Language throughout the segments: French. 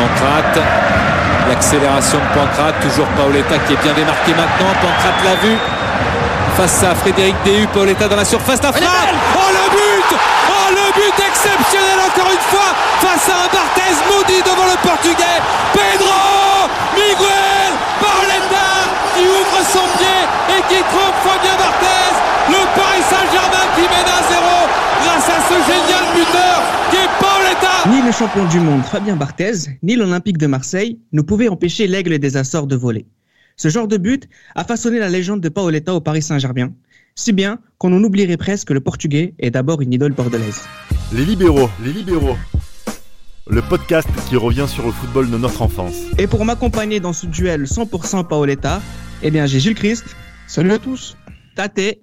Pancrate. L'accélération de Pancrate, toujours Paoletta qui est bien démarqué maintenant. Pancrate l'a vu. Face à Frédéric Déhu, Paoletta dans la surface, la frappe Oh le but Oh le but exceptionnel encore une fois face à un Barthez maudit devant le portugais Pedro Miguel Paoletta qui ouvre son pied et qui trompe Fabien Barthez le Paris Saint-Germain qui mène à zéro grâce à ce génial buteur qui est Paoletta Ni le champion du monde Fabien Barthez, ni l'Olympique de Marseille ne pouvaient empêcher l'aigle des Açores de voler. Ce genre de but a façonné la légende de Paoletta au Paris Saint-Germain, si bien qu'on en oublierait presque que le Portugais est d'abord une idole bordelaise. Les libéraux, les libéraux. Le podcast qui revient sur le football de notre enfance. Et pour m'accompagner dans ce duel 100% Paoletta, eh bien j'ai Gilles Christ. Salut à tous. Tate.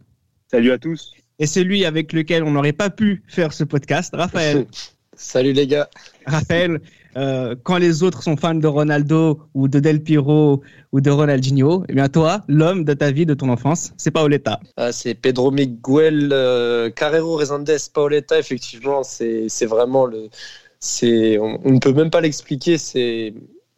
Salut à tous. Et celui avec lequel on n'aurait pas pu faire ce podcast, Raphaël. Salut les gars. Raphaël, euh, quand les autres sont fans de Ronaldo ou de Del Piro ou de Ronaldinho, eh bien toi, l'homme de ta vie, de ton enfance, c'est Paoletta. Ah, c'est Pedro Miguel euh, Carrero Rezandes Paoletta, effectivement, c'est vraiment le. On ne peut même pas l'expliquer. C'est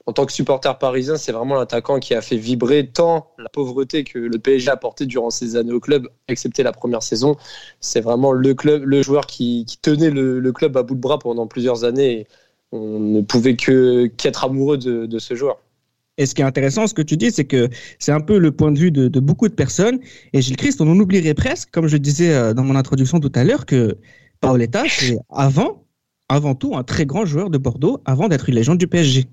en tant que supporter parisien, c'est vraiment l'attaquant qui a fait vibrer tant la pauvreté que le PSG a porté durant ses années au club, excepté la première saison. C'est vraiment le club, le joueur qui, tenait le, club à bout de bras pendant plusieurs années. on ne pouvait qu'être amoureux de, ce joueur. Et ce qui est intéressant, ce que tu dis, c'est que c'est un peu le point de vue de, beaucoup de personnes. Et Gilles Christ, on en oublierait presque, comme je disais euh, dans mon introduction tout à l'heure, que Paoletta, c'est avant, avant tout un très grand joueur de Bordeaux, avant d'être une légende du PSG.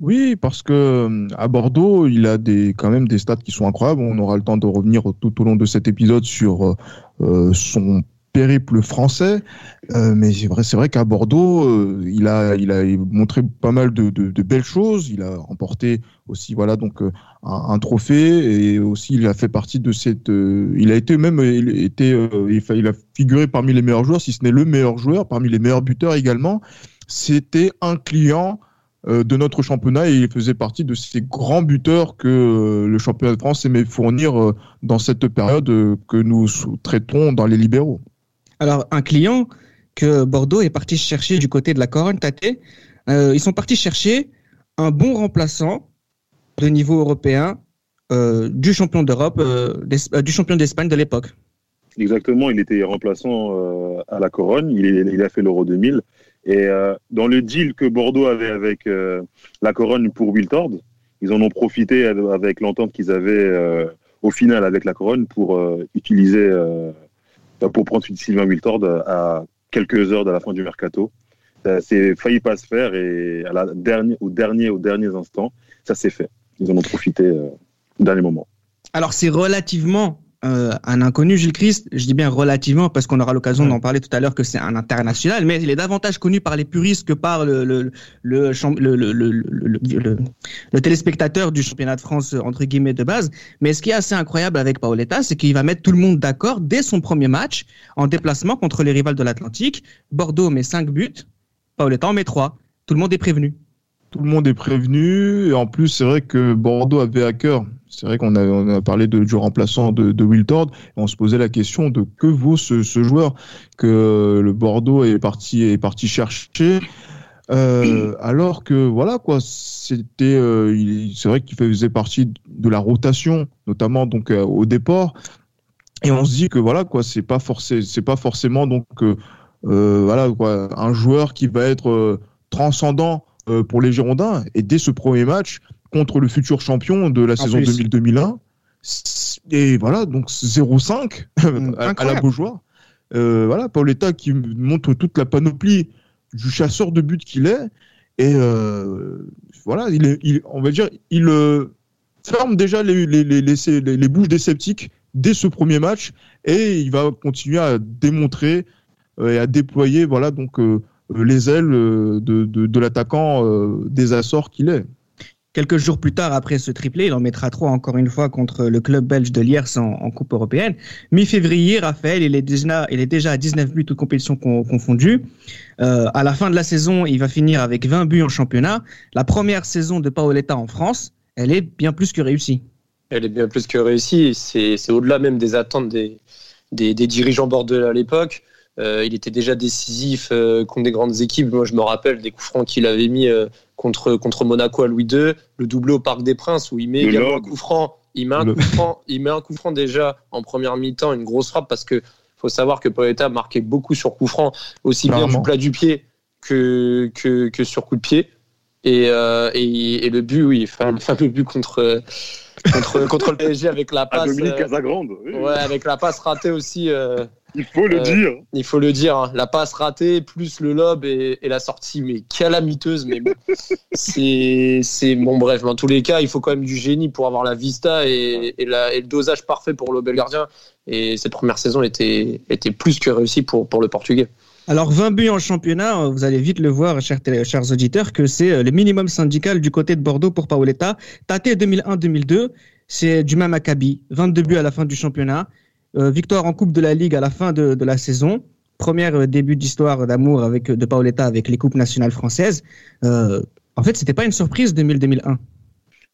Oui, parce que euh, à Bordeaux, il a des quand même des stats qui sont incroyables. On aura le temps de revenir tout au long de cet épisode sur euh, euh, son périple français, mais c'est vrai, c'est vrai qu'à Bordeaux, il a, il a montré pas mal de, de, belles choses. Il a remporté aussi, voilà, donc un, un, trophée et aussi il a fait partie de cette. il a été même, il il a figuré parmi les meilleurs joueurs, si ce n'est le meilleur joueur, parmi les meilleurs buteurs également. C'était un client euh, de notre championnat et il faisait partie de ces grands buteurs que euh, le championnat de France aimait fournir euh, dans cette période que nous traitons dans les libéraux. Alors, un client que Bordeaux est parti chercher du côté de la Corogne Taté, ils sont partis chercher un bon remplaçant de niveau européen du champion d'Europe, du champion d'Espagne de l'époque. Exactement, il était remplaçant à la Corogne, il, il a fait l'Euro 2000 et euh, dans le deal que Bordeaux avait avec euh, la Corogne pour Wiltord, ils en ont profité avec l'entente qu'ils avaient euh, au final avec la Corogne pour utiliser, pour prendre Sylvain Wiltord à quelques heures de la fin du mercato. Ça s'est failli pas se faire et à la au dernier, aux derniers instants, ça s'est fait. Ils en ont profité au dernier moment. Alors c'est relativement euh, un inconnu, Gilles Christ, je dis bien relativement parce qu'on aura l'occasion d'en parler tout à l'heure que c'est un international, mais il est davantage connu par les puristes que par le, le, le, le, téléspectateur du championnat de France entre guillemets de base. Mais ce qui est assez incroyable avec Paoletta, c'est qu'il va mettre tout le monde d'accord dès son premier match en déplacement contre les rivales de l'Atlantique. Bordeaux met 5 buts, Paoletta en met 3. Tout le monde est prévenu. Tout le monde est prévenu. Et en plus, c'est vrai que Bordeaux avait à cœur c'est vrai qu'on a, a, parlé de, du remplaçant de, de Wiltord et on se posait la question de que vaut ce, ce joueur que le Bordeaux est parti, est parti chercher. Euh, alors que voilà quoi, c'était, euh, c'est vrai qu'il faisait partie de la rotation, notamment donc euh, au départ. Et on se dit que voilà quoi, c'est pas forcément, c'est pas forcément donc euh, voilà quoi, un joueur qui va être transcendant pour les Girondins. Et dès ce premier match, contre le futur champion de la saison 2000-2001. Et voilà, donc 0-5 mm, à, la Beaujoire. Euh, voilà, Paoletta qui montre toute la panoplie du chasseur de but qu'il est. Et euh, voilà, il, on va dire, il euh, ferme déjà les, les, les, les, bouches des sceptiques dès ce premier match et il va continuer à démontrer et à déployer voilà, donc, les ailes de, de, de l'attaquant des Açores qu'il est. Quelques jours plus tard, après ce triplé, il en mettra trois encore une fois contre le club belge de Liers en, Coupe européenne. Mi-février, Raphaël, il est, déjà, il est déjà à 19 buts, toutes compétitions confondues. Euh, à la fin de la saison, il va finir avec 20 buts en championnat. La première saison de Paoletta en France, elle est bien plus que réussie. Elle est bien plus que réussie. C'est au-delà même des attentes des, des, dirigeants bordelais à l'époque. Euh, il était déjà décisif euh, contre des grandes équipes. Moi, je me rappelle des coups francs qu'il avait mis contre, contre Monaco à Louis II, le doublé au Parc des Princes où il met également un coup franc. Il met un Le- coup franc, il met un coup franc déjà en première mi-temps, une grosse frappe parce que faut savoir que Paoletta marquait beaucoup sur coup franc, aussi bien du plat du pied que, que, que sur coup de pied. Et, euh, et, et le but, oui, enfin, le fameux but contre, contre, contre le PSG avec la À passe. Dominique euh, Casagrande. oui. ouais, avec la passe ratée aussi. Il faut le Euh, dire. il faut le dire, hein, la passe ratée, plus le lob et, et la sortie, mais calamiteuse. Mais bon, c'est, c'est bon, bref. Dans tous les cas, il faut quand même du génie pour avoir la vista et, et, la- et le dosage parfait pour le bel gardien. Et cette première saison était, était plus que réussie pour, pour le Portugais. Alors 20 buts en championnat, vous allez vite le voir, chers, télé- chers auditeurs, que c'est euh, le minimum syndical du côté de Bordeaux pour Paoletta. Tate 2001-2002, c'est du même acabit. 22 buts à la fin du championnat. Euh, victoire en Coupe de la Ligue à la fin de, de la saison. Premier euh, début d'histoire d'amour avec de Paoletta avec les coupes nationales françaises. Euh, en fait, c'était pas une surprise 2000-2001.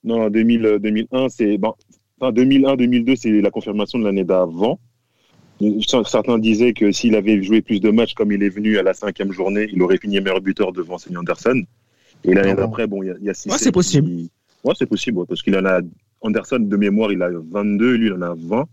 Non, 2000, euh, 2001, c'est. Bon, enfin, 2001-2002, c'est la confirmation de l'année d'avant. Certains disaient que s'il avait joué plus de matchs comme il est venu à la cinquième journée, il aurait fini meilleur buteur devant Sonny Anderson. Et l'année d'après, bon, il y a, Cissé Ouais, c'est possible. qui- Ouais, c'est possible, ouais, parce qu'il en a. Anderson, de mémoire, il a 22, lui, il en a 20.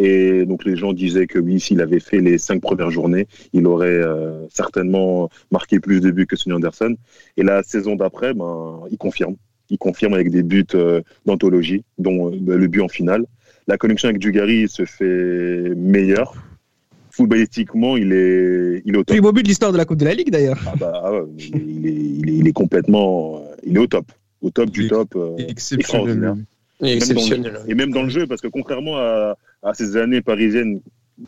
Et donc, les gens disaient que oui, s'il avait fait les cinq premières journées, il aurait euh, certainement marqué plus de buts que Sonny Anderson. Et la saison d'après, ben, il confirme. Il confirme avec des buts euh, d'anthologie, dont euh, le but en finale. La connexion avec Dugarry se fait meilleure. Footballistiquement, il est, il est au top. Plus beau but de l'histoire de la Coupe de la Ligue d'ailleurs. Ah bah, ah ouais, il, est, il, est, il, est, il est complètement. euh, Il est au top. Au top du top. euh, Exceptionnel. est Même le-. Et même dans le jeu, parce que contrairement à, à ces années parisiennes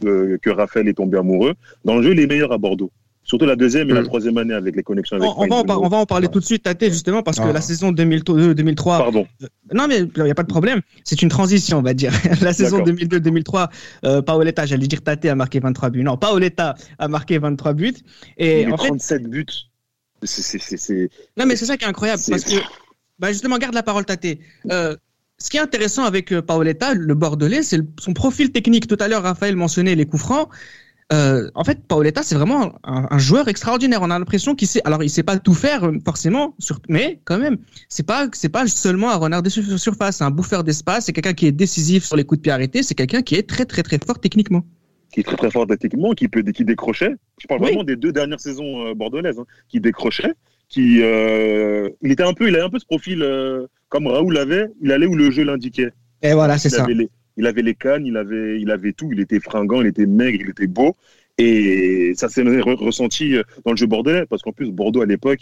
euh, que Raphaël est tombé amoureux, dans le jeu, il est meilleur à Bordeaux. Surtout la deuxième et la Mm. troisième année avec les connexions avec On, on va en, par- on va en parler Ouais. tout de suite, Tate, justement, parce que Ah. la saison 2002-2003, Pardon. Non, mais il n'y a pas de problème. C'est une transition, on va dire. La saison D'accord. 2002-2003, euh, Paoletta, j'allais dire Tate a marqué 23 buts. Non, Paoletta a marqué 23 buts. Et en fait, 37 buts. C'est- c'est- c'est- c'est- non, mais c'est ça qui est incroyable. Parce que, bah, justement, garde la parole, Tate. Euh, ce qui est intéressant avec euh, Paoletta, le Bordelais, c'est son profil technique. Tout à l'heure, Raphaël mentionnait les coups francs. Euh, en fait, Paoletta, c'est vraiment un, un joueur extraordinaire. On a l'impression qu'il sait. Alors, il sait pas tout faire euh, forcément, sur- mais quand même, c'est pas c'est pas seulement un renard de sur- surface, c'est un bouffeur d'espace. C'est quelqu'un qui est décisif sur les coups de pied arrêtés. C'est quelqu'un qui est très très très fort techniquement. qui est très très fort techniquement, qui peut qui décrochait. Je parle Oui. vraiment des deux dernières saisons bordelaises, hein, qui décrochait, qui euh, il était un peu, il avait un peu ce profil euh, comme Raoul avait, il allait où le jeu l'indiquait. Et voilà, c'est Il ça. avait les, il avait les cannes, il avait, il avait tout, il était fringant, il était maigre, il était beau, et ça s'est re- ressenti euh, dans le jeu bordelais, parce qu'en plus Bordeaux à l'époque,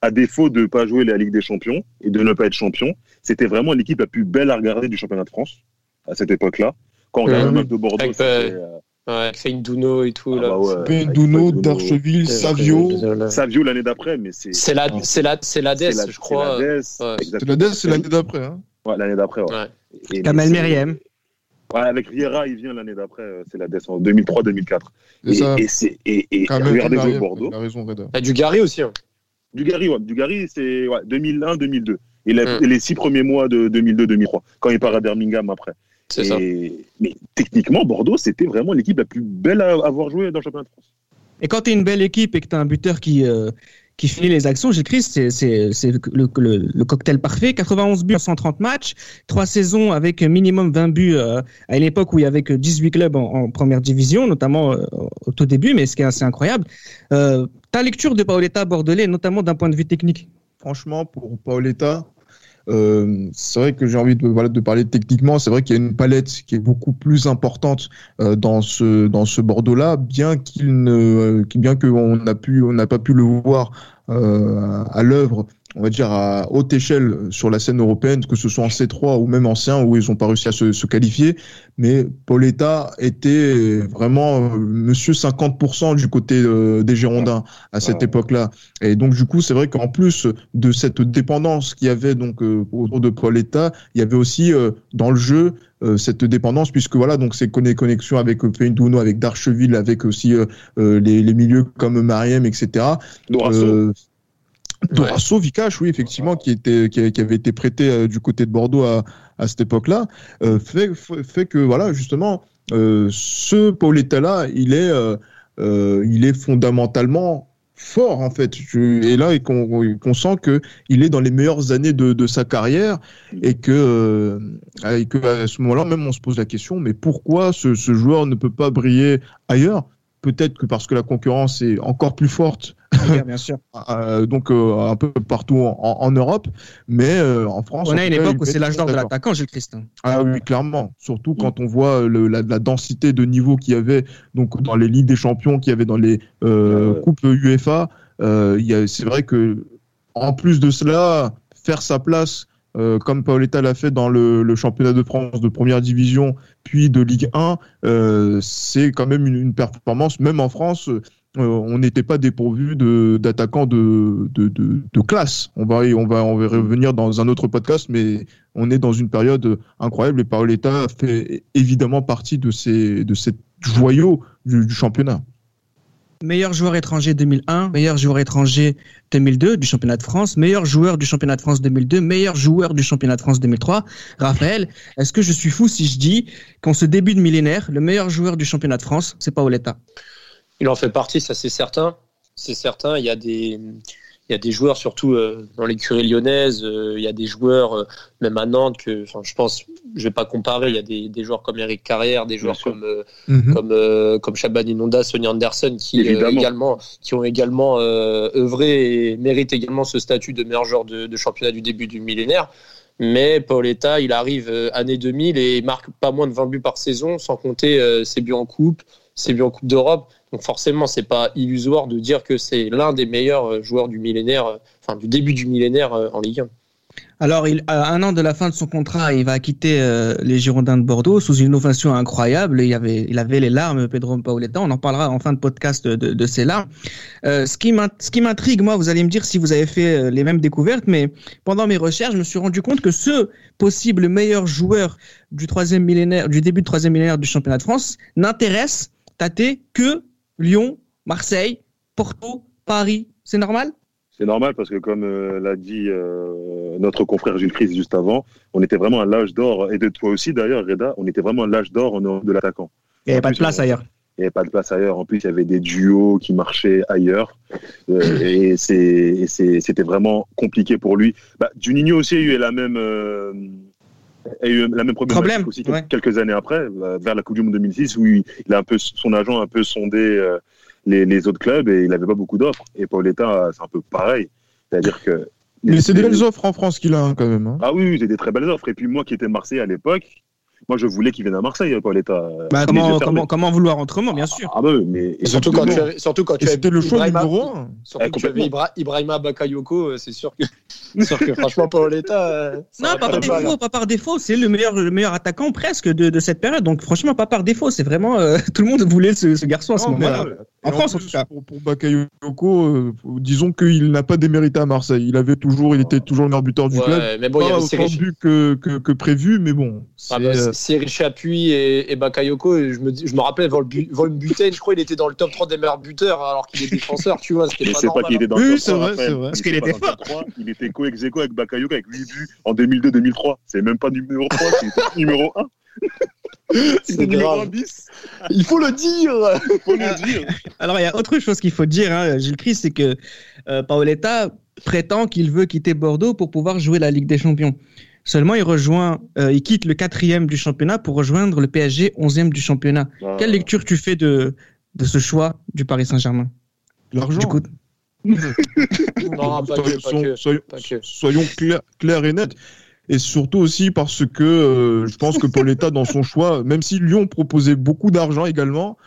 à défaut de pas jouer la Ligue des Champions et de ne pas être champion, c'était vraiment l'équipe la plus belle à regarder du championnat de France à cette époque-là. Quand on regarde Ouais. le match de Bordeaux, c'était, euh, euh, Ouais, avec Feinduno et tout. ah là. bah ouais, Feinduno, Darcheville, Savio. Savio l'année d'après, mais c'est C'est la, c'est la, c'est la c'est DES, je crois. c'est la DES. C'est l'année d'après. Hein. Ouais, l'année d'après. Ouais. Ouais. Kamel Meriem. Ouais, avec Riera, il vient l'année d'après, euh, c'est la DES en 2003-2004. C'est Et, et, c'est et, et regardez jouer Bordeaux. Il a raison, Reda. Il y a du Gary aussi. hein. Dugarry, ouais, Dugarry, c'est ouais, 2001-2002. Et, la- Mm. et les six premiers mois de 2002-2003, quand il part à Birmingham après. C'est ça. Mais techniquement, Bordeaux, c'était vraiment l'équipe la plus belle à avoir joué dans le championnat de France. Et quand tu es une belle équipe et que tu as un buteur qui, euh, qui finit les actions, Gilles Christ, c'est c'est- c'est le, le- le cocktail parfait. 91 buts en 130 matchs, trois saisons avec minimum 20 buts euh, à une époque où il y avait que 18 clubs en, en première division, notamment euh, au tout début, mais ce qui est assez incroyable. Euh, ta lecture de Paoletta Bordelais, notamment d'un point de vue technique? Franchement, pour Paoletta, euh, c'est vrai que j'ai envie de, voilà, de parler techniquement. C'est vrai qu'il y a une palette qui est beaucoup plus importante euh, dans ce dans ce Bordeaux-là, bien qu'il ne, euh, bien qu'on n'a pu, on n'a pas pu le voir euh, à l'œuvre, on va dire à haute échelle sur la scène européenne, que ce soit en C3 ou même en C1 où ils ont pas réussi à se, se qualifier. Mais Pauletta était vraiment euh, Monsieur 50% du côté euh, des Girondins à cette Ouais. époque-là. Et donc du coup, c'est vrai qu'en plus de cette dépendance qu'il y avait donc euh, autour de Pauletta, il y avait aussi euh, dans le jeu euh, cette dépendance puisque voilà donc ces conne- connexions avec Feinduno, avec Darcheville, avec aussi les, les milieux comme Mariem, etc. Dorasso, Dorasso, Vikash, oui, effectivement, qui était, qui, qui avait été prêté euh, du côté de Bordeaux à, à cette époque-là, euh, fait, que voilà, justement, euh, ce Pauletta-là, il est, il est fondamentalement fort en fait. Et là, et qu'on qu'on sent que il est dans les meilleures années de, de sa carrière et que, et que à ce moment-là, même on se pose la question, mais pourquoi ce, ce joueur ne peut pas briller ailleurs? Peut-être que parce que la concurrence est encore plus forte, bien sûr. euh, donc euh, un peu partout en, en Europe, mais euh, en France. On a une époque où c'est l'âge d'or de l'attaquant, Gilles Christin. Ah oui, clairement. Surtout quand on voit le- la, la densité de niveau qu'il y avait donc dans les ligues des champions, qu'il y avait dans les coupes UEFA. c'est vrai que en plus de cela, faire sa place euh, comme Paoletta l'a fait dans le, championnat de France de première division, puis de Ligue 1, euh, c'est quand même une, performance. Même en France, euh, on n'était pas dépourvu d'attaquants de, classe. On va, on, revenir dans un autre podcast, mais on est dans une période incroyable et Paoletta fait évidemment partie de ces, de joyaux du championnat. Meilleur joueur étranger 2001, meilleur joueur étranger 2002 du championnat de France, meilleur joueur du championnat de France 2002, meilleur joueur du championnat de France 2003. Raphaël, est-ce que je suis fou si je dis qu'en ce début de millénaire, le meilleur joueur du championnat de France, c'est Paoletta? Il en fait partie, ça c'est certain. C'est certain. Il y a des, il y a des joueurs, surtout euh, dans l'écurie lyonnaise, euh, il y a des joueurs, euh, même à Nantes, que, enfin, je pense, je vais pas comparer. Il y a des, des joueurs comme Eric Carrière, des joueurs comme euh, Mhm. comme euh, comme Shaban Inonda, Sonny Anderson, qui euh, Évidemment. également, qui ont également euh, œuvré et méritent également ce statut de meilleur joueur de, de championnat du début du millénaire. Mais Paoletta, il arrive euh, année 2000 et il marque pas moins de 20 buts par saison, sans compter euh, ses buts en coupe, ses buts en coupe d'Europe. Donc forcément, c'est pas illusoire de dire que c'est l'un des meilleurs euh, joueurs du millénaire, euh, enfin du début du millénaire euh, en Ligue 1. Alors, il, à un an de la fin de son contrat, il va quitter les Girondins de Bordeaux sous une ovation incroyable. Il, avait, il avait les larmes, Pedro Paoletta. On en parlera en fin de podcast de, de, larmes. Ce qui m'intrigue, moi, vous allez me dire si vous avez fait les mêmes découvertes, mais pendant mes recherches, je me suis rendu compte que ce possible meilleur joueur du troisième millénaire, du début du troisième millénaire du championnat de France, n'intéresse, tâté, que Lyon, Marseille, Porto, Paris. C'est normal? C'est normal parce que comme euh, l'a dit euh, notre confrère Gilles Christ juste avant, on était vraiment à l'âge d'or, et de toi aussi d'ailleurs, Reda, on était vraiment à l'âge d'or en Europe de l'attaquant. Il n'y avait pas de place on- ailleurs. Il n'y avait pas de place ailleurs. En plus, il y avait des duos qui marchaient ailleurs. Euh, et c'était vraiment compliqué pour lui. Bah, Juninho aussi a eu la même, euh, a eu la même problématique Problème, aussi ouais. quelques années après, euh, vers la Coupe du Monde 2006, où il, a un peu, son agent a un peu sondé euh, les, les autres clubs et il n'avait pas beaucoup d'offres. Et Pauletta, c'est un peu pareil. C'est-à-dire que. Mais c'est des belles offres en France qu'il a hein, quand même. hein. Ah oui, oui, c'est des très belles offres. Et puis moi qui étais Marseille à l'époque, moi je voulais qu'il vienne à Marseille, Pauletta. Bah, Les yeux comment, comment, comment vouloir autrement, bien sûr. Ah bah oui, mais Et surtout quand tu as, surtout quand tu le choix Ibrahima- numéro un. Surtout Eh, que tu avais. Ibra- Ibrahima Bakayoko, euh, c'est sûr que, sûr que franchement, Paoletta. euh, Non, pas par défaut, pas par défaut. C'est le meilleur, le meilleur attaquant presque de, de cette période. Donc, franchement, pas par défaut. C'est vraiment euh, tout le monde voulait ce, ce garçon à ce moment-là. En et France, en plus, tout cas. Pour, pour Bakayoko, euh, disons qu'il n'a pas démérité à Marseille. Il avait toujours, il était toujours le meilleur buteur du Ouais, club. mais bon, il y pas autant Cyril- de buts que, que, que prévu, mais bon. c'est, Ah bah, euh, Cyril Chapuis et, et Bakayoko, et je me, dis- je me rappelle, Von Bu- Von Buten, je crois qu'il était dans le top 3 des meilleurs buteurs alors qu'il est défenseur, tu vois. C'était Mais pas c'est pas normal. qu'il était dans Oui, le top c'est 3, vrai, Raphaël. c'est vrai. Parce Il qu'il était pas top 3, Il était co ex avec Bakayoko avec 8 buts en 2002-2003. C'est même pas numéro 3, c'est numéro 1. C'est grave. bis. Il faut le dire Faut le dire. Alors, il y a autre chose qu'il faut dire, hein, Gilles Christ, c'est que euh, Paoletta prétend qu'il veut quitter Bordeaux pour pouvoir jouer la Ligue des Champions. Seulement, il rejoint, euh, il quitte le quatrième du championnat pour rejoindre le PSG, onzième du championnat. Ah. Quelle lecture tu fais de, de ce choix du Paris Saint-Germain? L'argent. Du coup, Non, pas que, pas Soyons- que, soyons, pas que. soyons clairs, clairs et nets. Et surtout aussi parce que euh, je pense que Pauletta, dans son choix, même si Lyon proposait beaucoup d'argent également,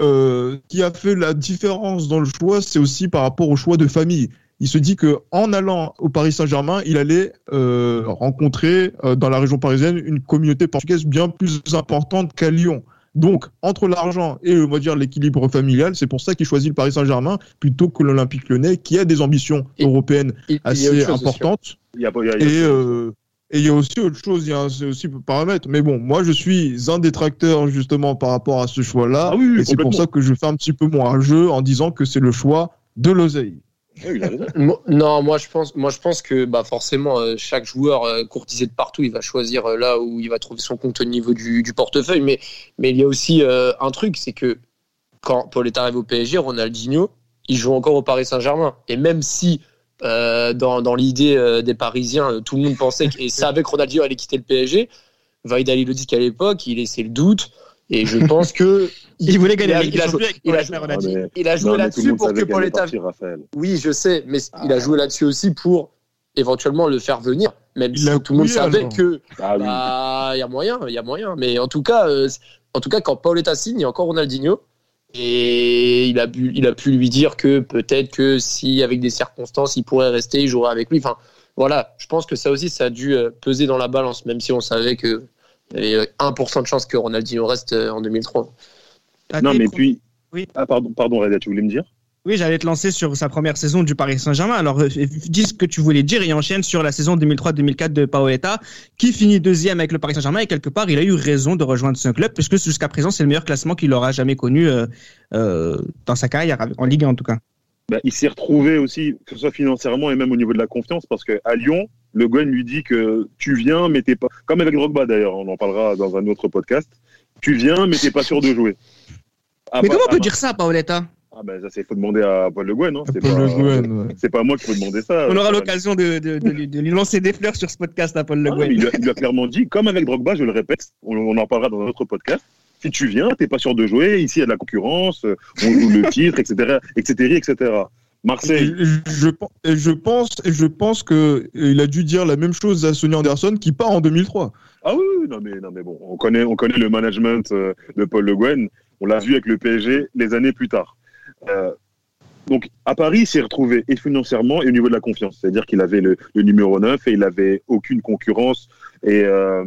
euh, ce qui a fait la différence dans le choix, c'est aussi par rapport au choix de famille. Il se dit que en allant au Paris Saint-Germain, il allait euh, rencontrer euh, dans la région parisienne une communauté portugaise bien plus importante qu'à Lyon. Donc, entre l'argent et on va dire l'équilibre familial, c'est pour ça qu'il choisit le Paris Saint-Germain plutôt que l'Olympique Lyonnais, qui a des ambitions Et- européennes assez sûr. importantes. Il y a pas- il y a- il y a- Et euh, et il y a aussi autre chose, il y a aussi paramètre. Mais bon, moi, je suis un détracteur justement par rapport à ce choix-là. Ah oui, oui, et c'est pour ça que je fais un petit peu moins un jeu en disant que c'est le choix de l'oseille. Oui, il a raison. Mo- Non, moi je pense, que bah forcément euh, chaque joueur euh, courtisé de partout, il va choisir euh, là où il va trouver son compte au niveau du, portefeuille. Mais il y a aussi un truc, c'est que quand Paul est arrivé au PSG, Ronaldinho, il joue encore au Paris Saint-Germain. Et même si dans, l'idée des Parisiens, tout le monde pensait et savait que Ronaldinho allait quitter le PSG, Vaïd Ali le dit qu'à l'époque, il laissait le doute. Et je pense que Il voulait gagner la Ligue il des a Champions joué- avec il a Paul joué- Ronaldinho. il a joué Non, mais tout le là-dessus pour que Pauletta. Oui, je sais, mais il a Ah. joué là-dessus aussi pour éventuellement le faire venir, même Il si tout le monde savait que Ah oui. bah, il y a moyen, il y a moyen. Mais en tout cas, euh, en tout cas, quand Pauletta signe, il y a encore Ronaldinho. Et il a, pu, il a pu lui dire que peut-être que si, avec des circonstances, il pourrait rester, il jouerait avec lui. Enfin, voilà, je pense que ça aussi, ça a dû euh, peser dans la balance, même si on savait qu'il y avait 1% de chance que Ronaldinho reste euh, en 2003. T'as Non, mais puis. Oui. Ah, pardon, pardon, Reda, tu voulais me dire? Oui, j'allais te lancer sur sa première saison du Paris Saint-Germain. Alors, euh, dis ce que tu voulais dire et enchaîne sur la saison 2003-2004 de Paoletta, qui finit deuxième avec le Paris Saint-Germain. Et quelque part, il a eu raison de rejoindre ce club, puisque jusqu'à présent, c'est le meilleur classement qu'il aura jamais connu euh, euh, dans sa carrière, en Ligue 1 en tout cas. bah, il s'est retrouvé aussi, que ce soit financièrement et même au niveau de la confiance, parce qu'à Lyon, Le Guen lui dit que tu viens, mais t'es pas. Comme avec Drogba d'ailleurs, on en parlera dans un autre podcast. Tu viens, mais t'es pas sûr de jouer. Ah, Mais bah, comment on ah, peut bah, dire ça Paoletta? Ah, ben ça, c'est faut demander à Paul Le Guen. Hein. C'est Paul pas, ouais. c'est pas moi qui faut demander ça. On aura l'occasion de, de, de lui, de lui lancer des fleurs sur ce podcast à Paul Le Ah, Guen. il, lui a, il lui a clairement dit, comme avec Drogba, je le répète, on, on en parlera dans un autre podcast. Si tu viens, t'es pas sûr de jouer. Ici, il y a de la concurrence. On joue le titre, etc., etc., etc. Marseille. Je, pense, je pense que il a dû dire la même chose à Sonny Anderson qui part en 2003. Ah oui, non mais non mais bon, on connaît, on connaît le management euh, de Paul Le Guen. On l'a vu avec le PSG les années plus tard. Euh, donc à Paris, il s'est retrouvé et financièrement et au niveau de la confiance, c'est-à-dire qu'il avait le, le numéro 9 et il avait aucune concurrence et euh,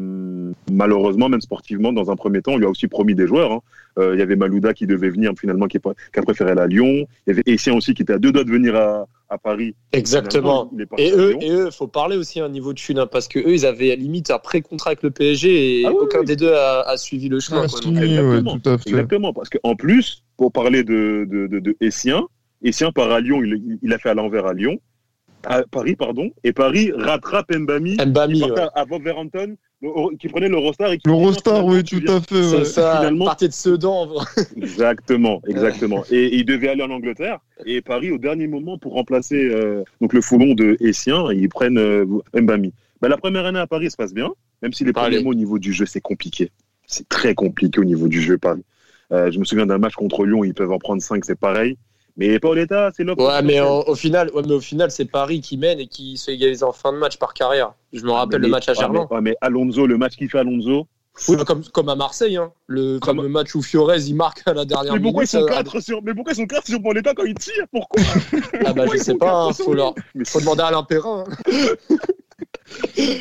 malheureusement même sportivement dans un premier temps, on lui a aussi promis des joueurs. hein. Euh, il y avait Malouda qui devait venir finalement qui, qui a préféré aller à Lyon. Il y avait Essien aussi qui était à deux doigts de venir à, à Paris. Exactement. Et à eux, et eux, faut parler aussi à un niveau de thune, hein, parce que eux, ils avaient limite un pré-contrat avec le PSG et Ah oui, aucun oui. des deux a, a suivi le chemin. Ah, quoi. Donc, ouais, exactement. tout à fait. Exactement, parce qu'en plus, pour parler de, de, de, de Essien, Essien part à Lyon, il, il a fait à l'envers à Lyon, à Paris, pardon, et Paris rattrape Mbami, Mbami, qui ouais. à Wolverhampton, le- qui prenait l'Eurostar et qui L'Eurostar, oui, tout à fait. c'est ouais. ça, finalement- partait de Sedan. Exactement, exactement. Et, et il devait aller en Angleterre, et Paris, au dernier moment, pour remplacer euh, donc le foulon de Essien, ils prennent euh, Mbami. Ben, la première année à Paris se passe bien, même si les premiers mots au niveau du jeu, c'est compliqué. C'est très compliqué au niveau du jeu, Paris. Euh, je me souviens d'un match contre Lyon, ils peuvent en prendre 5, c'est pareil. Mais Paoletta, c'est l'autre. Ouais, mais au, au final, ouais, mais au final, c'est Paris qui mène et qui se fait égaliser en fin de match par carrière. Je me rappelle le match à Germain. Ouais, mais, ouais, mais Alonso, le match qu'il fait Alonso. Oui, comme, comme à Marseille, hein. le Comme- fameux match où Fiorez il marque à la dernière Mais pourquoi, ils minute. sont euh, quatre sur... mais pourquoi ils sont quatre sur Paoletta quand il tire Pourquoi? Ah bah je Pourquoi ils sais pas, hein, faut, leur... Mais faut demander à Alain Perrin. hein.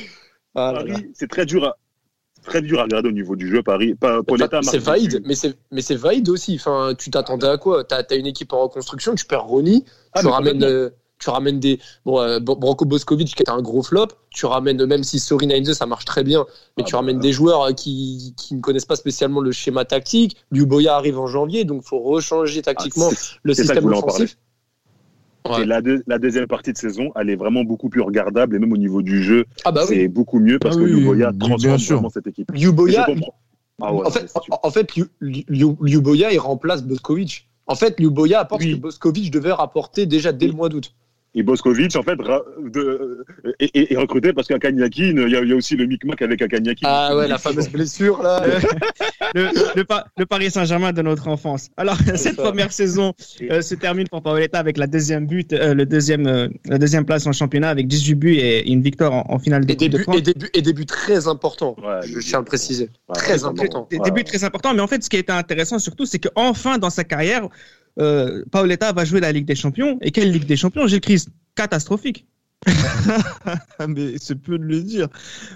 Ah. Paris, c'est très dur à. Très dur à regarder au niveau du jeu, Paris. Pa- Paoletta C'est dessus. mais c'est mais c'est Vaïd aussi. Enfin, tu t'attendais à quoi? T'as as une équipe en reconstruction, tu perds Ronny, Ah, tu ramènes euh, tu ramènes des bon euh, Branko Boskovic qui était un gros flop. Tu ramènes même si Sorin Heinze ça marche très bien, mais Ah, tu bah, ramènes des joueurs euh, qui qui ne connaissent pas spécialement le schéma tactique. Luboya arrive en janvier, donc faut rechanger Ah, tactiquement le système offensif. C'est Ouais. la, deux- la deuxième partie de saison, elle est vraiment beaucoup plus regardable et même au niveau du jeu, Ah bah oui. c'est beaucoup mieux parce Ah que oui, Luboya bien transforme vraiment cette équipe. Et comprends. Ah ouais, en fait, en, fait, il remplace Boskovic. En fait, Liuboya apporte Oui. ce que Boskovic devait rapporter déjà dès le mois d'août. Et Boskovic, en fait, ra- de, est, est- est recruté parce qu'Akanyaki, il y, a- il y a aussi le micmac avec Akanyaki. Ah ouais, la fameuse blessure là. le, le, Pa- le Paris Saint-Germain de notre enfance. Alors, cette ça. première saison euh, se termine pour Paoletta avec la deuxième but, euh, le deuxième, euh, la deuxième place en championnat avec 18 buts et une victoire en, en finale de Et Coupe de début, France. et début, et début très important. Ouais, Je tiens à le préciser. Ouais, Très important. Des Ouais. débuts très importants, mais en fait, ce qui a été intéressant surtout, c'est qu'enfin dans sa carrière, euh, Paoletta va jouer la Ligue des Champions. Et quelle Ligue des Champions? Gilles Christ Catastrophique. Mais c'est peu de le dire.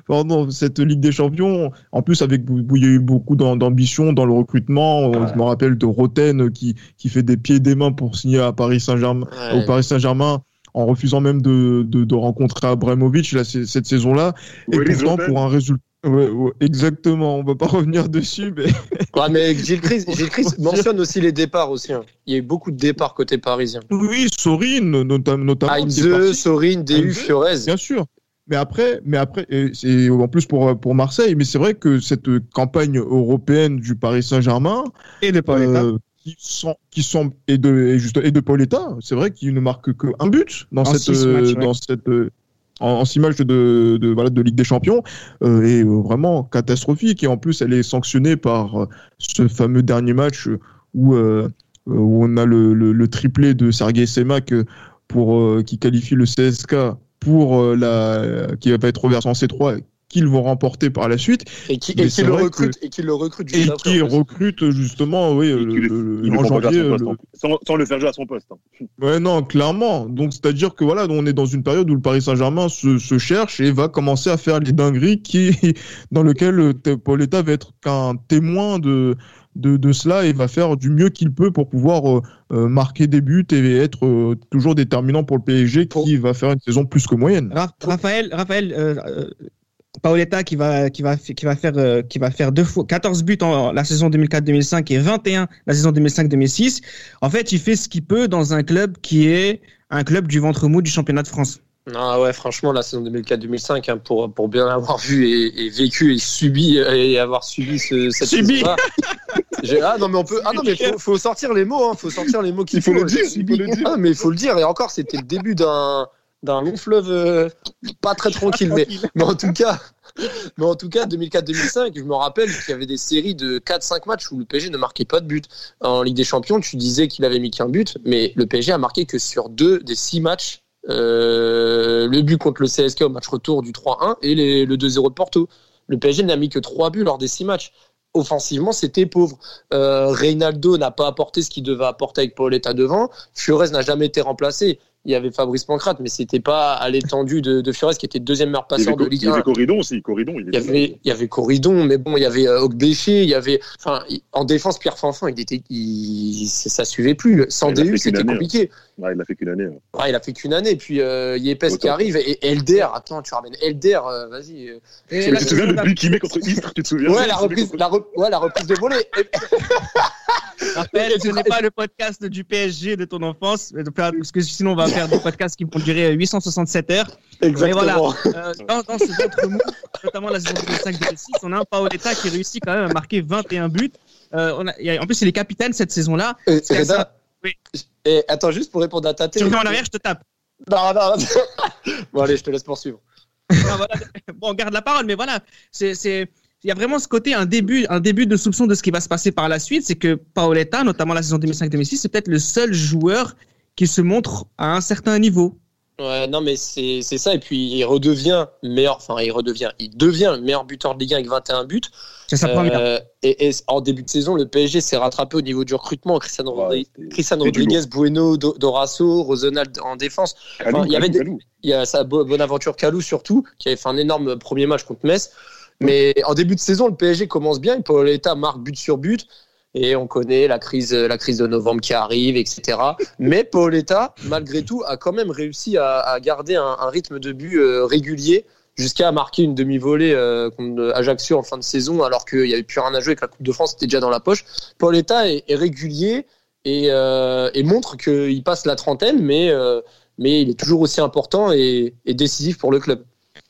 Pardon, cette Ligue des Champions, en plus avec où il y a eu beaucoup d'am- d'ambition dans le recrutement. Ouais. Je me rappelle de Roten qui, qui fait des pieds et des mains pour signer à Paris Saint-Germain, Ouais. au Paris Saint-Germain, en refusant même de, de, de rencontrer Abramovich là, cette saison-là. Et pourtant, pour un résultat. Ouais, ouais, exactement, on va pas revenir dessus, mais Ouais, mais Gilles Chris, Gilles Chris mentionne aussi les départs aussi. hein. Il y a eu beaucoup de départs côté parisien. oui, Sorin notam- notamment. Heinze, parti. Sorin, Déhu, Heinze. Fiorez. Bien sûr. Mais après, mais après, et c'est en plus pour pour Marseille. Mais c'est vrai que cette campagne européenne du Paris Saint-Germain, Et euh, qui sont, qui sont et de et juste et de Pauletta, c'est vrai qu'il ne marque que un but dans En cette euh, matchs, dans cette euh, en, en six matchs de, de voilà de Ligue des Champions euh, et euh, vraiment catastrophique. Et en plus elle est sanctionnée par euh, ce fameux dernier match où euh, où on a le, le, triplé de Sergei Semak pour qui qualifie le CSK pour la qui va être reversé en C3 qu'ils vont remporter par la suite Et qui, et le recrute, et qui le recrute et juste après, qui recrute justement oui Et le, le- en janvier poste, hein. sans, sans le faire jouer à son poste. hein. Ouais, non, clairement. Donc, c'est-à-dire que voilà, on est dans une période où le Paris Saint-Germain se, se cherche et va commencer à faire les dingueries qui, dans lequel euh, Pauletta va être qu'un témoin de, de, de cela et va faire du mieux qu'il peut pour pouvoir euh, euh, marquer des buts et être euh, toujours déterminant pour le PSG qui va faire une saison plus que moyenne. Ra- Raphaël, Raphaël euh, euh, Paoletta qui va, qui va, qui va faire, euh, qui va faire deux fois 14 buts en la saison 2004-2005 et 21 la saison 2005-2006. En fait, il fait ce qu'il peut dans un club qui est un club du ventre mou du championnat de France. Ah ouais, franchement, la saison 2004-2005, hein, pour, pour bien l'avoir vu et, et vécu et subi et avoir subi ce, cette Subi. Ah non mais on peut ah non mais faut, faut sortir les mots hein, faut sortir les mots qu'il Il faut le dire, faut le dire. Ah mais il faut le dire et encore c'était le début d'un d'un long fleuve euh, pas très tranquille mais mais en tout cas mais en tout cas 2004-2005 je me rappelle qu'il y avait des séries de 4-5 matchs où le PSG ne marquait pas de but en Ligue des Champions tu disais qu'il avait mis qu'un but mais le PSG a marqué que sur deux des six matchs euh, le but contre le CSK au match retour du 3-1 et les- le 2-0 de Porto le PSG n'a mis que trois buts lors des six matchs offensivement, c'était pauvre. Euh, Reynaldo n'a pas apporté ce qu'il devait apporter avec Pauletta devant. Fiorez n'a jamais été remplacé. Il y avait Fabrice Pancrate, mais c'était pas à l'étendue de, de Fiorez qui était deuxième meilleur passeur de Ligue il y 1. avait Corridon aussi. Corridon, il, Il y avait, il y avait Corridon, mais bon, il y avait euh, Ogbéché, il y avait, enfin, en défense, Pierre Fanfan, il était, il, ça suivait plus. Sans Il DU, c'était année, compliqué. Ouais, il a fait qu'une année. hein. Ouais, il a fait qu'une année, puis euh, Yepes qui arrive et Elder. Attends, tu ramènes Elder, euh, vas-y. euh. Tu te souviens de but qu'il met contre Istres Tu te souviens Ouais, la reprise, la, re- ouais, la reprise de volée. Et ce n'est pas le podcast du PSG de ton enfance, parce que sinon on va faire des podcasts qui vont durer 867 heures. Exactement. voilà. Euh, dans, dans ce ventre mou, notamment la saison 2005-2006, on a un Paoletta qui réussit quand même à marquer 21 buts. Euh, on a, en plus, il est capitaine cette saison-là. Et, ça. Oui. et attends, juste pour répondre à ta Tu télé. reviens en arrière, je te tape. Non, non, non. bon, allez, je te laisse poursuivre. Non, voilà. Bon, on garde la parole, mais voilà, c'est, il y a vraiment ce côté, un début, un début de soupçon de ce qui va se passer par la suite, c'est que Paoletta, notamment la saison 2005-2006, c'est peut-être le seul joueur qui se montre à un certain niveau. Ouais, non, mais c'est c'est ça. Et puis, il redevient meilleur, enfin, il redevient, il devient le meilleur buteur de Ligue 1 avec 21 buts. C'est sa première. Euh, et, et en début de saison, le PSG s'est rattrapé au niveau du recrutement. Cristiano, Ouais, Cristiano Rodriguez, Bueno, Do- Dorasso, Rosenald en défense. Enfin, il y avait des-. Il y a sa Bo- Bonaventure Kalou surtout, qui avait fait un énorme premier match contre Metz. Mais en début de saison, le PSG commence bien. Pauletta marque but sur but. Et on connaît la crise, la crise de novembre qui arrive, etc. Mais Paoletta, malgré tout, a quand même réussi à, garder un, rythme de but euh, régulier jusqu'à marquer une demi-volée euh, contre Ajaccio en fin de saison, alors qu'il n'y avait plus rien à jouer, que la Coupe de France était déjà dans la poche. Paoletta est, régulier et, euh, et montre qu'il passe la trentaine, mais, euh, il est toujours aussi important et, et décisif pour le club.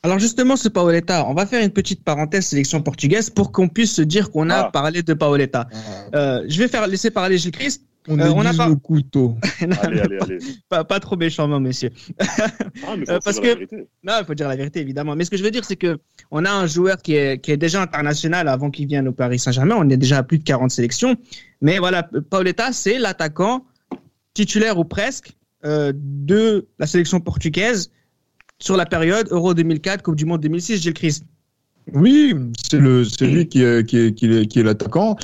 Alors justement, ce Paoletta, on va faire une petite parenthèse sélection portugaise pour qu'on puisse se dire qu'on a Ah. parlé de Paoletta. Euh, je vais faire laisser parler Gilles Christ. On Euh, on n'a pas- le couteau. Allez, allez, allez. pas, pas trop méchamment, monsieur. Ah, mais faut Euh, parce dire que- la vérité. Non, il faut dire la vérité, évidemment. Mais ce que je veux dire, c'est que on a un joueur qui est, qui est déjà international avant qu'il vienne au Paris Saint-Germain. On est déjà à plus de 40 sélections. Mais voilà, Paoletta, c'est l'attaquant titulaire ou presque euh, de la sélection portugaise sur la période Euro 2004, Coupe du Monde 2006, Gilles Christ. Oui, c'est lui qui est, l'attaquant.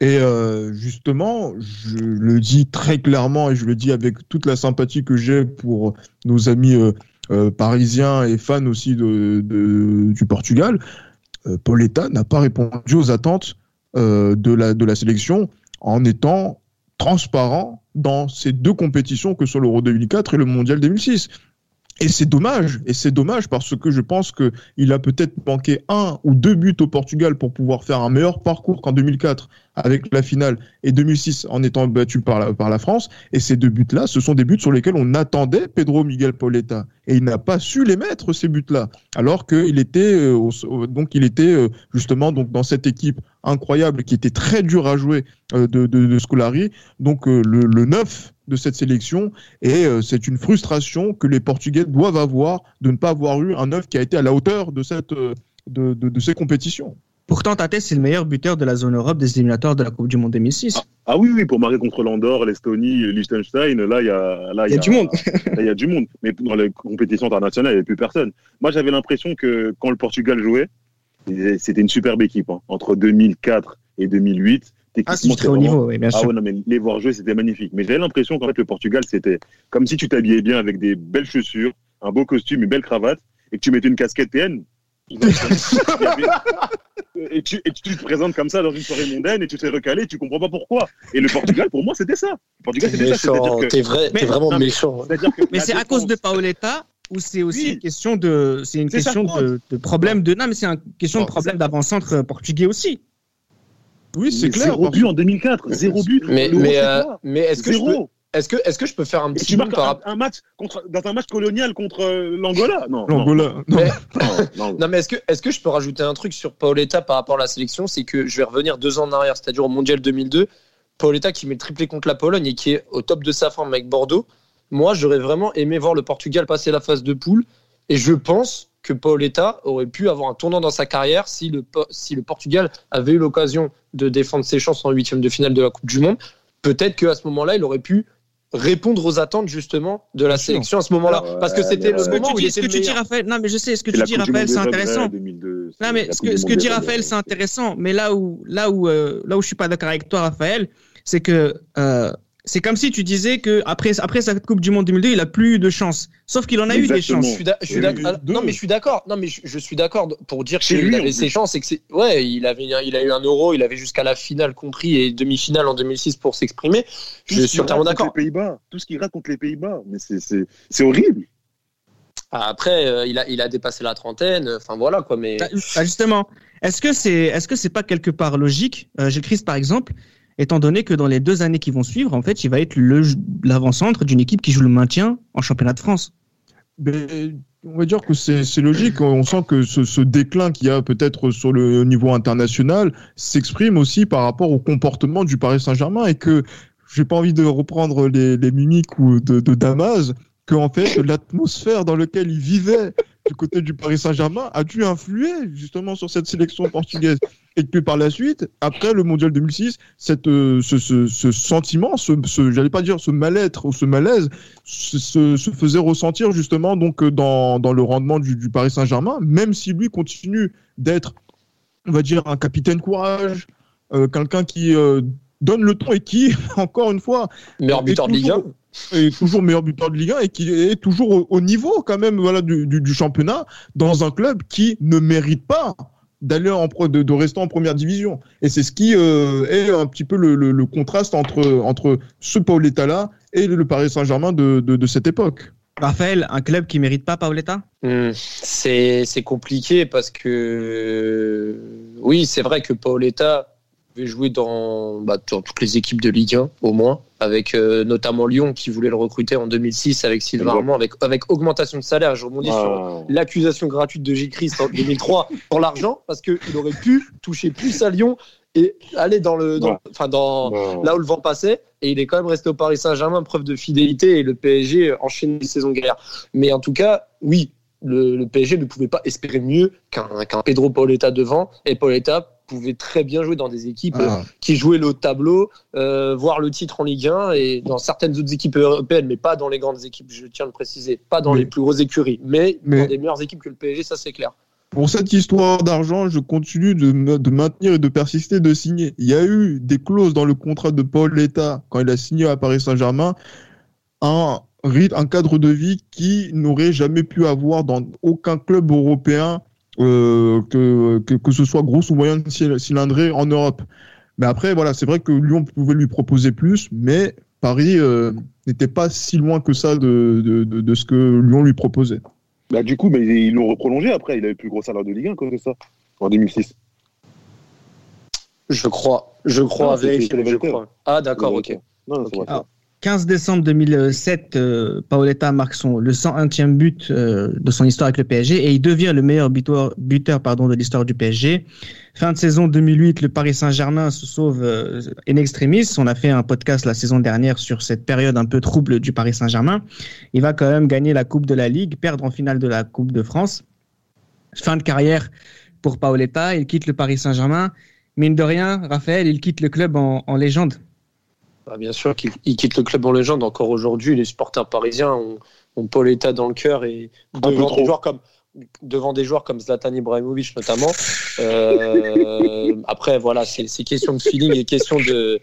Et euh, justement, je le dis très clairement et je le dis avec toute la sympathie que j'ai pour nos amis euh, euh, parisiens et fans aussi de, du Portugal. Pauletta n'a pas répondu aux attentes de la sélection en étant transparent dans ces deux compétitions que sont l'Euro 2004 et le Mondial 2006. Et c'est dommage, et c'est dommage parce que je pense que il a peut-être manqué un ou deux buts au Portugal pour pouvoir faire un meilleur parcours qu'en 2004 avec la finale et 2006 en étant battu par la, par la France. Et ces deux buts-là, ce sont des buts sur lesquels on attendait Pedro Miguel Pauleta et il n'a pas su les mettre ces buts-là, alors qu'il était euh, donc il était euh, justement donc dans cette équipe incroyable qui était très dur à jouer euh, de, de, de Scolari, donc le, le 9 de cette sélection et c'est une frustration que les Portugais doivent avoir de ne pas avoir eu un 9 qui a été à la hauteur de cette de, de, de ces compétitions. Pourtant, Tate, c'est le meilleur buteur de la zone Europe des éliminatoires de la Coupe du Monde 2006. Ah, ah oui, oui, pour marquer contre l'Andorre, l'Estonie, Liechtenstein, là, il y a, là, il y a du monde. il y a du monde. Mais dans les compétitions internationales, il n'y avait plus personne. Moi, j'avais l'impression que quand le Portugal jouait, c'était une superbe équipe. Hein. Entre 2004 et 2008, ah, c'est très haut niveau, oui, bien ah sûr. ouais, non, mais les voir jouer, c'était magnifique. Mais j'avais l'impression qu'en fait, le Portugal, c'était comme si tu t'habillais bien avec des belles chaussures, un beau costume, une belle cravate, et que tu mettais une casquette TN et, tu, et, tu, te présentes comme ça dans une soirée mondaine et tu te fais recaler, tu comprends pas pourquoi. Et le Portugal, pour moi, c'était ça. Le Portugal, c'était ça. T'es vrai, es vraiment non, méchant. Mais c'est à cause de Paoletta ou c'est aussi oui. une question de, c'est une question de, de, problème de, non, mais c'est une question de problème d'avant-centre portugais aussi. Oui, c'est clair. Zéro but en 2004, zéro but. Mais, mais, euh, mais est-ce que zéro. je peux, est-ce que, est-ce que je peux faire un petit tu marques par... un, un, match contre, dans un match colonial contre euh, l'Angola? Non. L'Angola. Non. Mais, non, non, mais est-ce que, est-ce que je peux rajouter un truc sur Paoletta par rapport à la sélection? C'est que je vais revenir deux ans en arrière, c'est-à-dire au Mondial 2002. Paoletta qui met le triplé contre la Pologne et qui est au top de sa forme avec Bordeaux. Moi, j'aurais vraiment aimé voir le Portugal passer la phase de poule. Et je pense que Paoletta aurait pu avoir un tournant dans sa carrière si le, si le Portugal avait eu l'occasion de défendre ses chances en huitième de finale de la Coupe du Monde. Peut-être qu'à ce moment-là, il aurait pu répondre aux attentes justement de la sélection à ce moment-là. Parce que c'était le moment où il ce que tu dis Raphaël non mais je sais ce que tu dis Raphaël c'est intéressant. non mais ce que ce que dit Raphaël c'est intéressant. Mais là où là où euh, là où je suis pas d'accord avec toi Raphaël c'est que euh, c'est comme si tu disais que après après sa Coupe du Monde 2002, il a plus eu de chance. Sauf qu'il en a Exactement. eu des chances. Je suis non mais je suis d'accord. Non mais je, je suis d'accord pour dire qu'il avait ses chances et que c'est ouais, il avait il a eu un euro, il avait jusqu'à la finale compris et demi-finale en 2006 pour s'exprimer. Je suis entièrement d'accord. Les Pays-Bas, tout ce qu'il raconte les Pays-Bas, mais c'est c'est c'est horrible. Après, euh, il, a, il a dépassé la trentaine. Enfin voilà quoi. Mais bah, justement, est-ce que c'est est-ce que c'est pas quelque part logique euh, Gilles Christ par exemple, étant donné que dans les deux années qui vont suivre, en fait, il va être l'avant-centre d'une équipe qui joue le maintien en championnat de France. On va dire que c'est logique. On sent que ce, déclin qu'il y a peut-être sur le niveau international s'exprime aussi par rapport au comportement du Paris Saint-Germain et que j'ai pas envie de reprendre les, les mimiques ou de, de Damas, que en fait l'atmosphère dans laquelle il vivait du côté du Paris Saint-Germain a dû influer justement sur cette sélection portugaise. Et puis par la suite, après le Mondial 2006, cette, euh, ce, ce, ce, sentiment, ce, ce j'allais pas dire ce mal-être ou ce malaise, se, faisait ressentir justement donc dans, dans le rendement du, du Paris Saint-Germain, même si lui continue d'être, on va dire, un capitaine courage, euh, quelqu'un qui euh, donne le ton et qui, encore une fois, meilleur buteur de Ligue 1 est toujours meilleur buteur de Ligue 1 et qui est toujours au, au niveau quand même voilà du, du, du, championnat dans un club qui ne mérite pas d'aller en pro, de, de, rester en première division et c'est ce qui euh, est un petit peu le, le, le, contraste entre entre ce Pauletta là et le Paris Saint-Germain de, de, de, cette époque. Raphaël, un club qui mérite pas Pauletta mmh, C'est compliqué parce que oui, c'est vrai que Pauletta jouer dans, bah, dans, toutes les équipes de Ligue 1 au moins, avec euh, notamment Lyon qui voulait le recruter en 2006 avec Sylvain Armand, avec, avec augmentation de salaire. Je rebondis ah. sur l'accusation gratuite de J. Christ en 2003 pour l'argent, parce qu'il aurait pu toucher plus à Lyon et aller dans le, dans, enfin dans là où le vent passait. Et il est quand même resté au Paris Saint-Germain, preuve de fidélité, et le PSG enchaîne les saisons guerre. Mais en tout cas, oui, le, le PSG ne pouvait pas espérer mieux qu'un qu Pedro Pauletta devant, et Pauletta pouvait très bien jouer dans des équipes ah. qui jouaient le tableau, euh, voir le titre en Ligue 1 et dans certaines autres équipes européennes, mais pas dans les grandes équipes, je tiens à le préciser, pas dans mais, les plus grosses écuries, mais, mais, dans des meilleures équipes que le PSG, ça c'est clair. Pour cette histoire d'argent, je continue de, de, maintenir et de persister, de signer. Il y a eu des clauses dans le contrat de Paul Letta quand il a signé à Paris Saint-Germain, un, un cadre de vie qui n'aurait jamais pu avoir dans aucun club européen euh, que, que, que, ce soit grosse ou moyenne cylindrée en Europe. Mais après, voilà, c'est vrai que Lyon pouvait lui proposer plus, mais Paris, euh, n'était pas si loin que ça de, de, de, de ce que Lyon lui proposait. Bah, du coup, mais ils l'ont reprolongé après. Il a eu le plus gros salaire de Ligue 1 comme ça, en 2006. Je crois. Je crois. Non, c'est- vérifier, je crois. Ah, d'accord, ok. Non, c'est Ok. vrai, ça. Ah. 15 décembre 2007, euh, Paoletta marque son, le 101e but euh, de son histoire avec le PSG et il devient le meilleur buteur, de l'histoire du PSG. Fin de saison 2008, le Paris Saint-Germain se sauve euh, in extremis. On a fait un podcast la saison dernière sur cette période un peu trouble du Paris Saint-Germain. Il va quand même gagner la Coupe de la Ligue, perdre en finale de la Coupe de France. Fin de carrière pour Paoletta, il quitte le Paris Saint-Germain. Mine de rien, Raphaël, il quitte le club en légende. Bah, bien sûr qu'il il quitte le club en légende. Encore aujourd'hui, les supporters parisiens ont, ont Pauletta dans le cœur et devant des joueurs comme devant des joueurs comme Zlatan Ibrahimovic notamment. Euh, après, voilà, c'est question de feeling et question de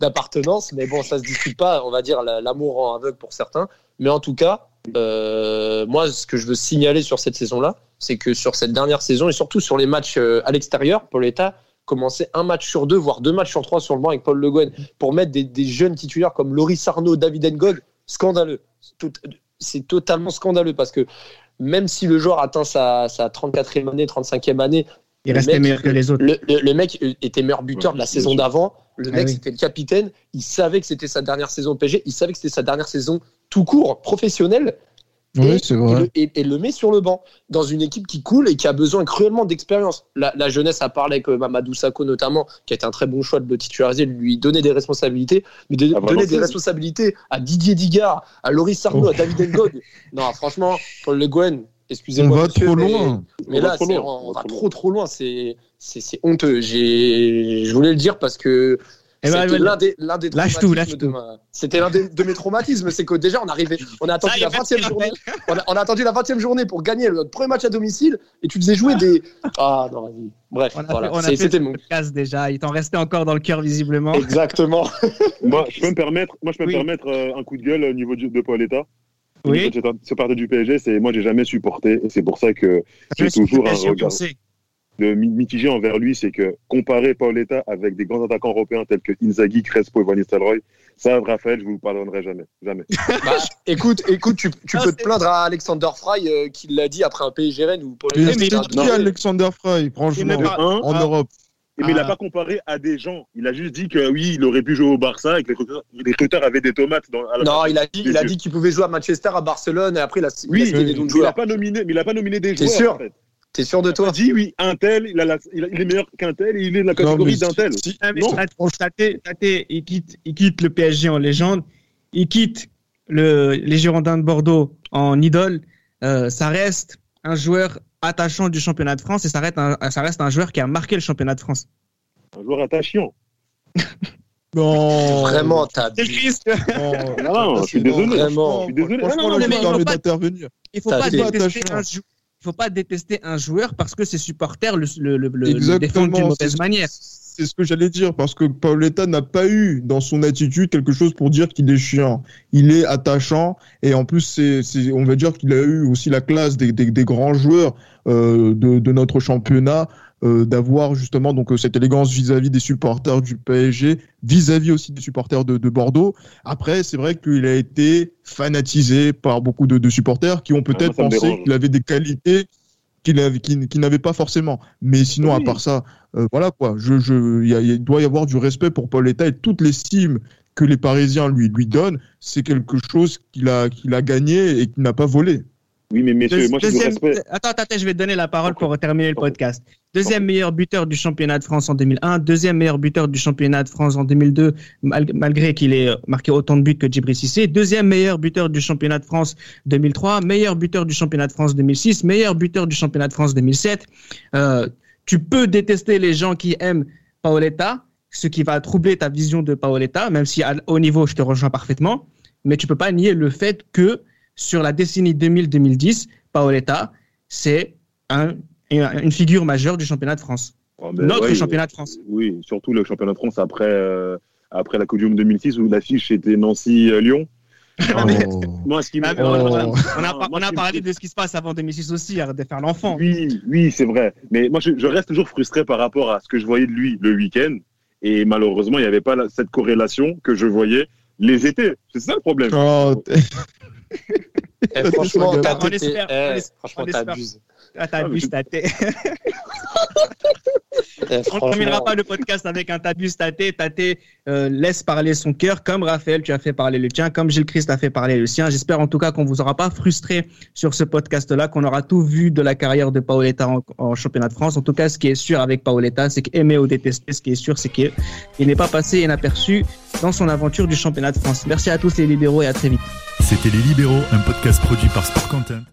d'appartenance, mais bon, ça se discute pas. On va dire la- l'amour rend aveugle pour certains, mais en tout cas, euh, moi, ce que je veux signaler sur cette saison-là, c'est que sur cette dernière saison et surtout sur les matchs euh, à l'extérieur, Pauletta commençait un match sur deux, voire deux matchs sur trois sur le banc avec Paul Le Guen pour mettre des, des jeunes titulaires comme Loris Arnaud, David Ngog, scandaleux. C'est totalement scandaleux parce que même si le joueur atteint sa, sa 34e année, 35e année, Il Le restait mec, meilleur que les autres. le, le- le mec était meilleur buteur Ouais, de la saison d'avant. Le Ah mec, oui. c'était le capitaine. Il savait que c'était sa dernière saison au PSG. Il savait que c'était sa dernière saison tout court, professionnelle. Oui, et, vrai. le, et- et le met sur le banc dans une équipe qui coule et qui a besoin cruellement d'expérience. La, la jeunesse a parlé avec euh, Mamadou Sakho notamment, qui a été un très bon choix de le titulariser, de lui donner des responsabilités, mais de Ah, vraiment, donner des responsabilités à Didier Digard, à Loris Sarno, Oh. à David Ngog. non, franchement, Paul Le Guen, On excusez-moi. va monsieur, trop mais- loin. mais On va là, trop c'est- loin, on, on va trop trop loin. C'est c'est c'est honteux. J'ai je voulais le dire parce que Eh ben, c'était ben, l'un des l'un des lâche tout, lâche de ma- C'était l'un des- de mes traumatismes, c'est que déjà on arrivait, on a attendu la merci, 20e journée, on a, on a attendu la 20e journée pour gagner notre premier match à domicile et tu faisais jouer des ah non vas-y. Bref, On a voilà, fait, on a C'est- fait c'était mon podcast déjà. Il t'en restait encore dans le cœur visiblement. exactement. Moi, je peux me permettre, moi, je peux Oui. me permettre euh, un coup de gueule au niveau du- de Paoletta. Oui. C'est parti du PSG, c'est moi, j'ai jamais supporté. Et c'est pour ça que j'ai Je suis toujours un regard. De mi- mitigé envers lui. C'est que comparer Paoletta avec des grands attaquants européens tels que Inzaghi, Crespo et Van Nistelrooy, ça, Raphaël, je vous le pardonnerai jamais. Jamais. Bah, écoute, écoute, tu, tu Non, peux te plaindre à Alexander Fry euh, qui l'a dit après un PSG Rennes où Paul Mais mais c'est il- qui Alexander Fry, franchement, Il me parle- Un, en Ah. Europe mais il n'a Ah. pas comparé à des gens. Il a juste dit que oui, il aurait pu jouer au Barça et que les recruteurs, les recruteurs avaient des tomates dans, à la Non, il a dit, il a dit qu'il pouvait jouer à Manchester, à Barcelone, et après il a, il a Oui, mais il n'a joueurs. pas nominé, mais il a pas nominé des T'es joueurs. sûr en fait. T'es sûr de toi dit oui, un tel, il, a la- il a- il est meilleur qu'un tel, et il est de la Non, catégorie d'un tel. si- Ah, Non. Tate, il quitte, il quitte le PSG en légende. Il quitte le, les Girondins de Bordeaux en idole. Euh, ça reste un joueur attachant du championnat de France et ça reste, un, ça reste un joueur qui a marqué le championnat de France. Un joueur attachant. Non. Vraiment, t'as C'est triste. Non, Non, je suis non, désolé. franchement, Je suis désolé. Franchement, Non, non, là, mais il faut pas-. Il faut pas détester attachant. un jou- il faut pas détester un joueur parce que ses supporters le, le, le, le- défendent d'une mauvaise manière. C'est ce que j'allais dire, parce que Paoletta n'a pas eu dans son attitude quelque chose pour dire qu'il est chiant. Il est attachant, et en plus, c'est, c'est- on va dire qu'il a eu aussi la classe des, des, des grands joueurs euh, de, de notre championnat, euh, d'avoir justement donc euh, cette élégance vis-à-vis des supporters du PSG, vis-à-vis aussi des supporters de, de Bordeaux. Après, c'est vrai qu'il a été fanatisé par beaucoup de, de supporters qui ont peut-être Ah, pensé qu'il avait des qualités qu'il avait, qu'il, qu'il n'avait pas forcément. Mais sinon, à part ça, euh, voilà quoi. Je, y a- doit y avoir du respect pour Paul Eta et toute l'estime que les Parisiens lui lui donnent, c'est quelque chose qu'il a qu'il a gagné et qu'il n'a pas volé. Oui, mais messieurs, moi, je vous respecte. Attends, attends, je vais te donner la parole pour terminer le podcast. Deuxième meilleur buteur du championnat de France en 2001, deuxième meilleur buteur du championnat de France en 2002, mal- malgré qu'il ait marqué autant de buts que Djibril Cissé. Deuxième meilleur buteur du championnat de France 2003, meilleur buteur du championnat de France 2006, meilleur buteur du championnat de France 2007. Euh, tu peux détester les gens qui aiment Paoletta, ce qui va troubler ta vision de Paoletta, même si à- au niveau, je te rejoins parfaitement, mais tu peux pas nier le fait que sur la décennie 2000-2010, Paoletta, c'est un, une figure majeure du championnat de France. Oh, mais Notre ouais, championnat de France. Oui, surtout le championnat de France après, euh, après la Coupe du Monde 2006 où l'affiche était Nancy-Lyon. Ah, mais- Moi, ce qui Ah, Oh. on a, on parlé de ce qui se passe avant 2006 aussi, de faire l'enfant. Oui, oui, c'est vrai. Mais moi, je, je reste toujours frustré par rapport à ce que je voyais de lui le week-end. Et malheureusement, il n'y avait pas la- cette corrélation que je voyais les étés. C'est ça le problème. Eh, franchement, On t'as- espère, eh, on espère, franchement, t'abuses. Ah, t'abuses. Eh, On ne terminera pas le podcast avec un t'abuses, Tate. Tate euh, laisse parler son cœur, comme Raphaël, tu as fait parler le tien, comme Gilles Christ a fait parler le sien. J'espère en tout cas qu'on vous aura pas frustré sur ce podcast-là, qu'on aura tout vu de la carrière de Paoletta en, en championnat de France. En tout cas, ce qui est sûr avec Paoletta, c'est qu'aimer ou détester, ce qui est sûr, c'est qu'il il n'est pas passé inaperçu dans son aventure du championnat de France. Merci à tous les libéraux et à très vite. C'était Les Libéraux, un produit par Sport Content.